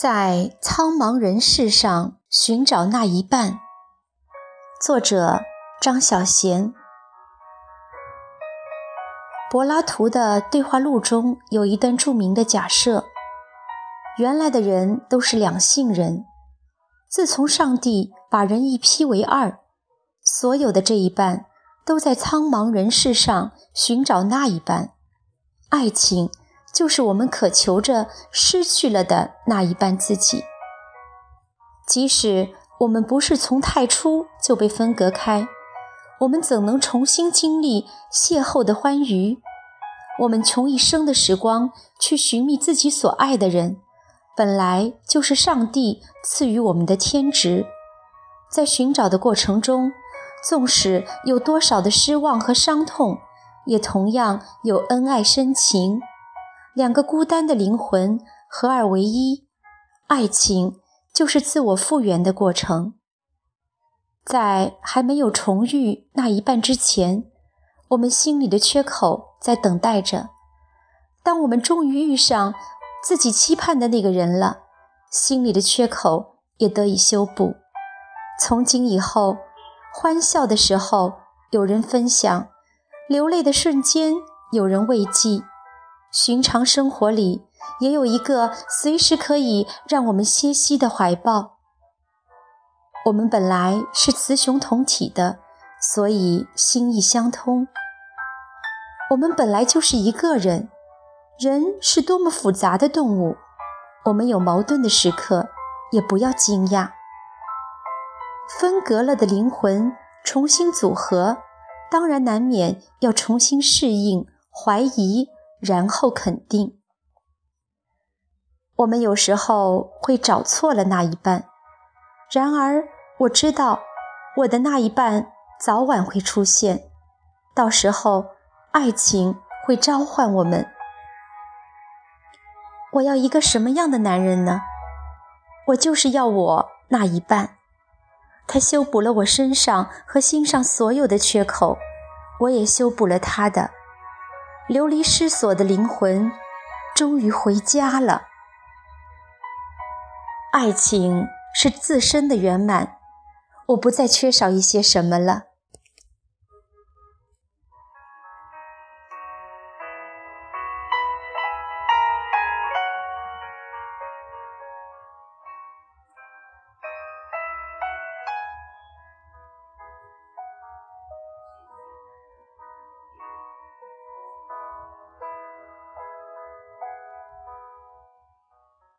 在苍茫人世上寻找那一半。作者：张小娴。柏拉图的对话录中有一段著名的假设：原来的人都是两性人，自从上帝把人一劈为二，所有的这一半都在苍茫人世上寻找那一半。爱情。就是我们渴求着失去了的那一半自己。即使我们不是从太初就被分隔开，我们怎能重新经历邂逅的欢愉？我们穷一生的时光去寻觅自己所爱的人，本来就是上帝赐予我们的天职。在寻找的过程中，纵使有多少的失望和伤痛，也同样有恩爱深情。两个孤单的灵魂合二为一，爱情就是自我复原的过程。在还没有重遇那一半之前，我们心里的缺口在等待着。当我们终于遇上自己期盼的那个人了，心里的缺口也得以修补。从今以后，欢笑的时候有人分享，流泪的瞬间有人慰藉。寻常生活里，也有一个随时可以让我们歇息的怀抱。我们本来是雌雄同体的，所以心意相通。我们本来就是一个人，人是多么复杂的动物。我们有矛盾的时刻，也不要惊讶。分隔了的灵魂重新组合，当然难免要重新适应、怀疑。然后肯定，我们有时候会找错了那一半。然而，我知道我的那一半早晚会出现，到时候爱情会召唤我们。我要一个什么样的男人呢？我就是要我那一半，他修补了我身上和心上所有的缺口，我也修补了他的。流离失所的灵魂，终于回家了。爱情是自身的圆满，我不再缺少一些什么了。